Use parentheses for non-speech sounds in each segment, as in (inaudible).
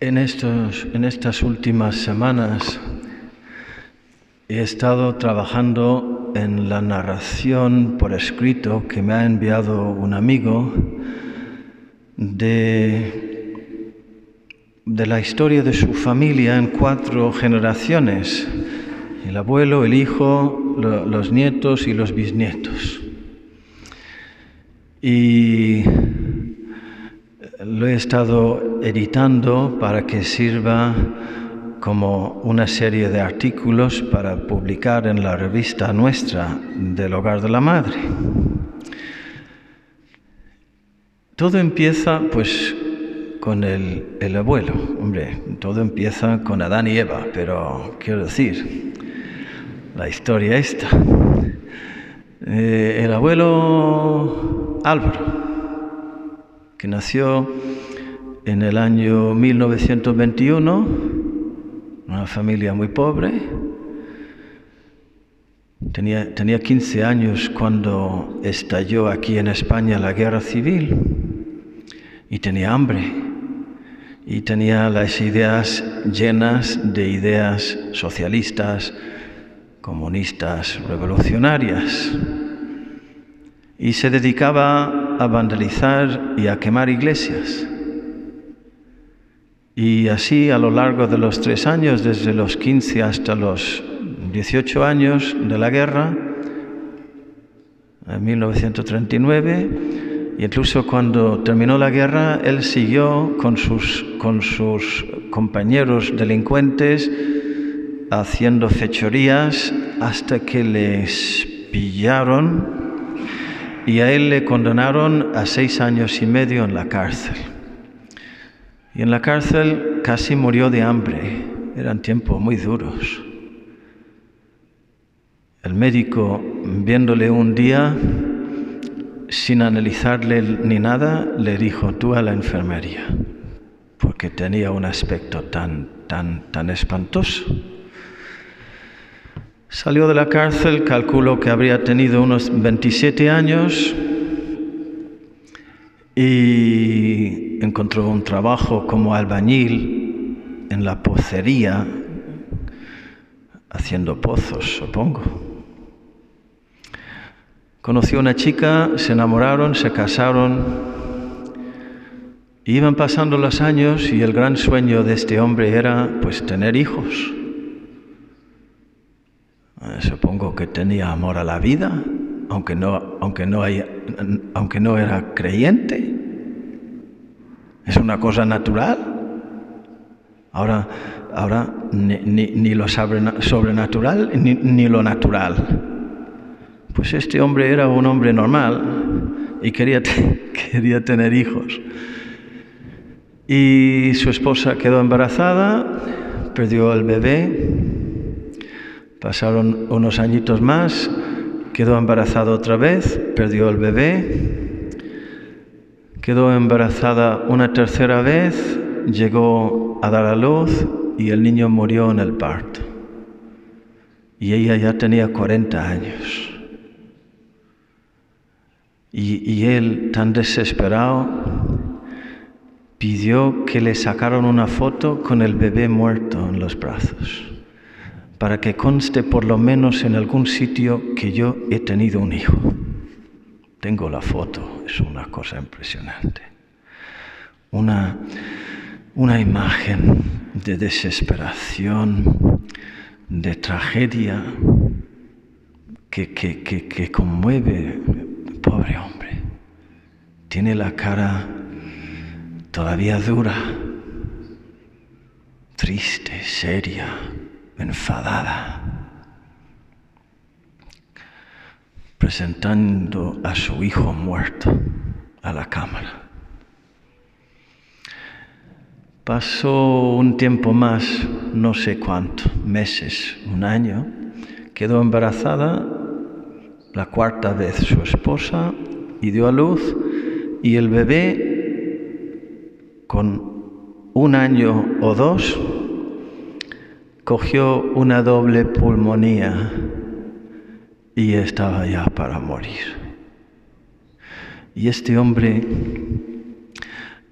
En, estos, en estas últimas semanas he estado trabajando en la narración por escrito que me ha enviado un amigo de, de la historia de su familia en cuatro generaciones, el abuelo, el hijo, lo- los nietos y los bisnietos. Y lo he estado editando para que sirva como una serie de artículos para publicar en la revista nuestra del Hogar de la Madre. Todo empieza pues con el, el abuelo, hombre, todo empieza con Adán y Eva, pero quiero decir, la historia esta. Eh, el abuelo Álvaro, que nació en el año 1921, una familia muy pobre. Tenía, tenía 15 años cuando estalló aquí en España la guerra civil y tenía hambre y tenía las ideas llenas de ideas socialistas, comunistas, revolucionarias y se dedicaba a vandalizar y a quemar iglesias. Y así a lo largo de los tres años, desde los 15 hasta los 18 años de la guerra, en 1939, y incluso cuando terminó la guerra, él siguió con sus, con sus compañeros delincuentes haciendo fechorías hasta que les pillaron y a él le condenaron a seis años y medio en la cárcel. Y en la cárcel casi murió de hambre. Eran tiempos muy duros. El médico, viéndole un día, sin analizarle ni nada, le dijo, tú a la enfermería, porque tenía un aspecto tan, tan, tan espantoso. Salió de la cárcel, calculo que habría tenido unos 27 años y encontró un trabajo como albañil en la pocería, haciendo pozos, supongo. Conoció una chica, se enamoraron, se casaron. Iban pasando los años y el gran sueño de este hombre era pues tener hijos. Eh, Supongo que tenía amor a la vida, aunque no, aunque no, haya- aunque no era creyente. Es una cosa natural. Ahora, ahora ni, ni- ni lo sobrenatural ni, ni lo natural. Pues este hombre era un hombre normal y quería, (laughs) quería tener hijos. Y su esposa quedó embarazada, perdió el bebé, pasaron unos añitos más, quedó embarazada otra vez, perdió el bebé, quedó embarazada una tercera vez, llegó a dar a luz y el niño murió en el parto. Y ella ya tenía 40 años. Y, y él, tan desesperado, pidió que le sacaran una foto con el bebé muerto en los brazos, para que conste por lo menos en algún sitio que yo he tenido un hijo. Tengo la foto, es una cosa impresionante. Una, una imagen de desesperación, de tragedia, que, que, que, que conmueve, pobre hombre. Tiene la cara todavía dura, triste, seria, enfadada, presentando a su hijo muerto a la cámara. Pasó un tiempo más, no sé cuánto, meses, un año, quedó embarazada la cuarta vez su esposa y dio a luz y el bebé con un año o dos cogió una doble pulmonía y estaba ya para morir. Y este hombre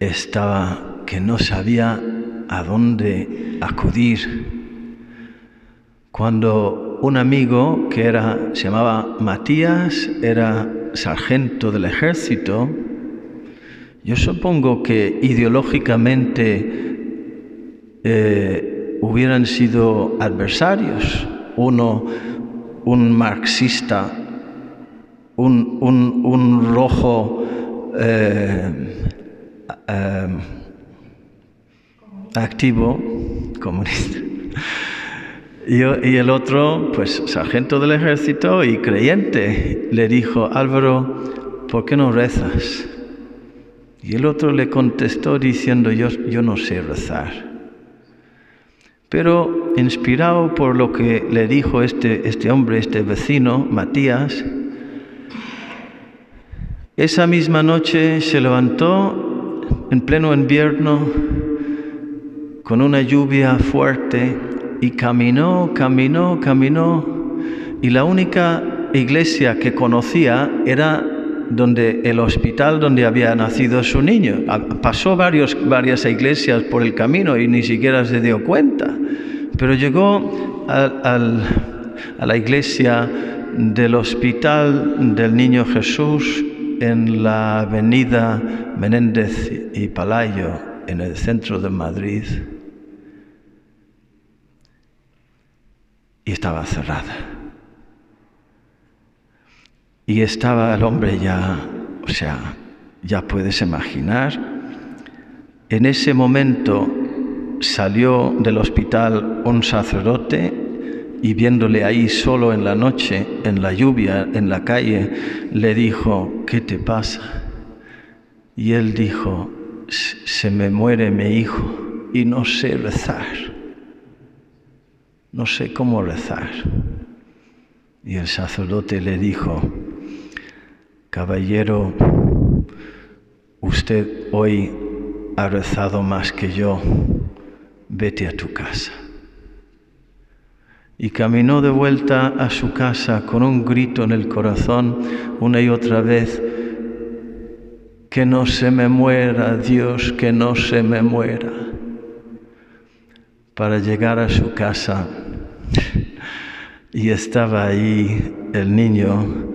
estaba que no sabía a dónde acudir. Cuando un amigo que era, se llamaba Matías, era sargento del ejército, yo supongo que ideológicamente eh, hubieran sido adversarios. Uno, un marxista, un, rojo eh, eh, activo, comunista. Y, y, el otro, pues sargento del ejército y creyente, le dijo, Álvaro, ¿por qué no rezas? Y el otro le contestó diciendo, yo, yo no sé rezar. Pero inspirado por lo que le dijo este, este hombre, este vecino, Matías, esa misma noche se levantó en pleno invierno con una lluvia fuerte y caminó, caminó, caminó. Y la única iglesia que conocía era donde el hospital donde había nacido su niño. Pasó varios, varias iglesias por el camino y ni siquiera se dio cuenta. Pero llegó a la iglesia del hospital del niño Jesús en la avenida Menéndez y Palayo, en el centro de Madrid. Y estaba cerrada. Y estaba el hombre ya, o sea, ya puedes imaginar, en ese momento salió del hospital un sacerdote y viéndole ahí solo en la noche, en la lluvia, en la calle, le dijo, ¿qué te pasa? Y él dijo, se me muere mi hijo y no sé rezar, no sé cómo rezar. Y el sacerdote le dijo, Caballero, usted hoy ha rezado más que yo, vete a tu casa. Y caminó de vuelta a su casa con un grito en el corazón una y otra vez, que no se me muera, Dios, que no se me muera. Para llegar a su casa y estaba ahí el niño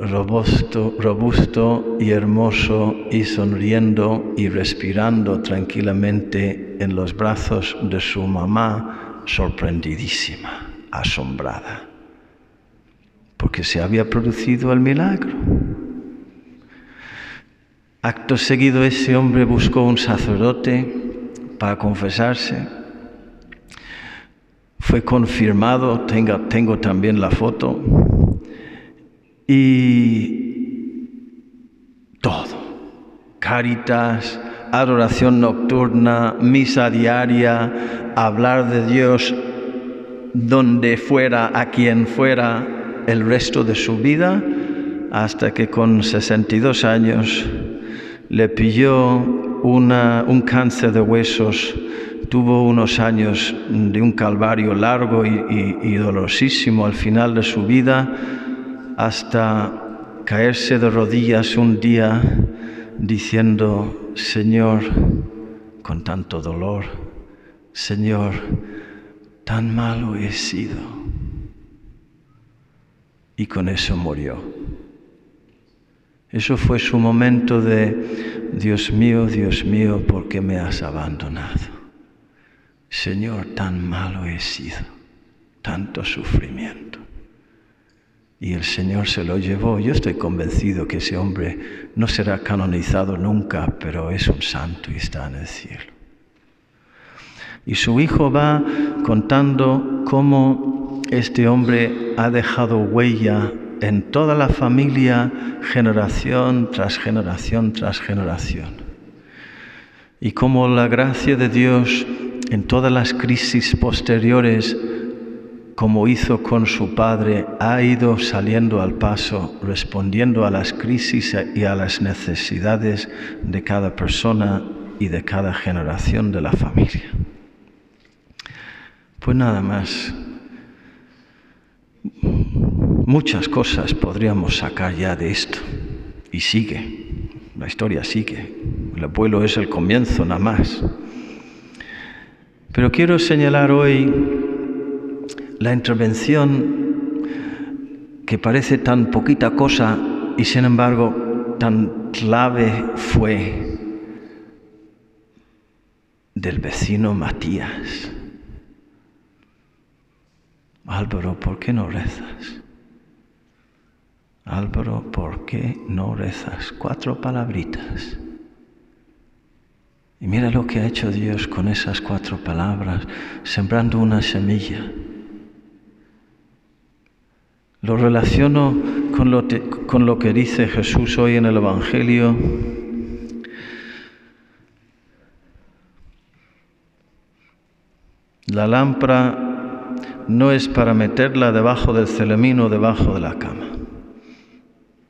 robusto, robusto y hermoso y sonriendo y respirando tranquilamente en los brazos de su mamá, sorprendidísima, asombrada, porque se había producido el milagro. Acto seguido ese hombre buscó un sacerdote para confesarse. Fue confirmado, tengo también la foto, y todo. Caritas, adoración nocturna, misa diaria, hablar de Dios donde fuera, a quien fuera el resto de su vida, hasta que con 62 años le pilló un cáncer de huesos, tuvo unos años de un calvario largo y, y dolorosísimo al final de su vida, hasta caerse de rodillas un día diciendo, Señor, con tanto dolor, Señor, tan malo he sido. Y con eso murió. Eso fue su momento de, Dios mío, Dios mío, ¿por qué me has abandonado? Señor, tan malo he sido, tanto sufrimiento. Y el Señor se lo llevó. Yo estoy convencido que ese hombre no será canonizado nunca, pero es un santo y está en el cielo. Y su hijo va contando cómo este hombre ha dejado huella en toda la familia, generación tras generación tras generación. Y cómo la gracia de Dios en todas las crisis posteriores como hizo con su padre, ha ido saliendo al paso, respondiendo a las crisis y a las necesidades de cada persona y de cada generación de la familia. Pues nada más. Muchas cosas podríamos sacar ya de esto. Y sigue, la historia sigue. El abuelo es el comienzo nada más. Pero quiero señalar hoy la intervención que parece tan poquita cosa y sin embargo tan clave fue del vecino Matías. Álvaro, ¿por qué no rezas? Álvaro, ¿por qué no rezas? Cuatro palabritas. Y mira lo que ha hecho Dios con esas cuatro palabras, sembrando una semilla. Lo relaciono con lo, que dice Jesús hoy en el Evangelio. La lámpara no es para meterla debajo del celemino o debajo de la cama,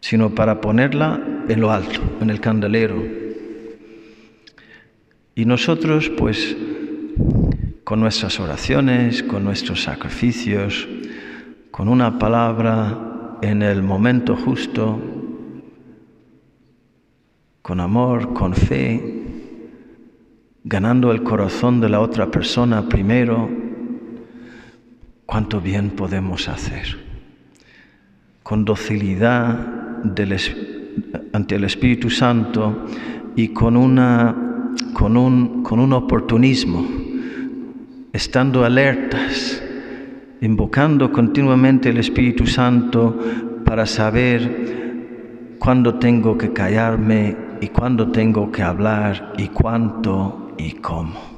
sino para ponerla en lo alto, en el candelero. Y nosotros, pues, con nuestras oraciones, con nuestros sacrificios, con una palabra en el momento justo, con amor, con fe, ganando el corazón de la otra persona primero, cuánto bien podemos hacer. Con docilidad ante el Espíritu Santo y con, un oportunismo, estando alertas invocando continuamente el Espíritu Santo para saber cuándo tengo que callarme y cuándo tengo que hablar y cuánto y cómo.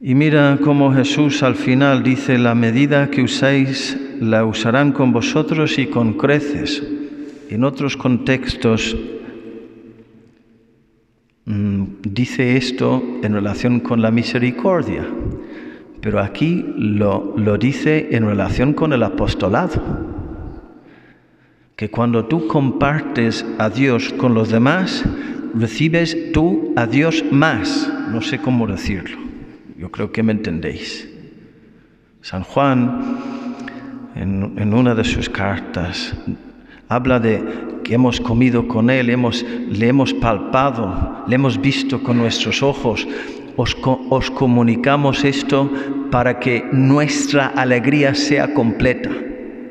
Y mira cómo Jesús al final dice, la medida que usáis la usarán con vosotros y con creces. En otros contextos mm, dice esto en relación con la misericordia pero aquí lo, lo dice en relación con el apostolado. Que cuando tú compartes a Dios con los demás, recibes tú a Dios más. No sé cómo decirlo. Yo creo que me entendéis. San Juan, en, en, una de sus cartas, habla de que hemos comido con Él, hemos, le hemos palpado, le hemos visto con nuestros ojos, os, comunicamos esto para que nuestra alegría sea completa.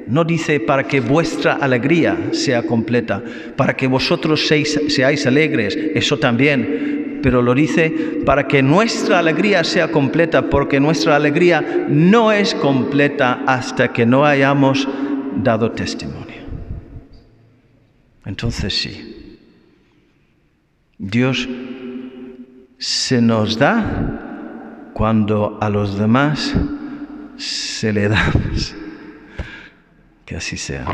No dice para que vuestra alegría sea completa, para que vosotros seáis alegres, eso también, pero lo dice para que nuestra alegría sea completa, porque nuestra alegría no es completa hasta que no hayamos dado testimonio. Entonces sí, Dios se nos da cuando a los demás se le da. (laughs) Que así sea.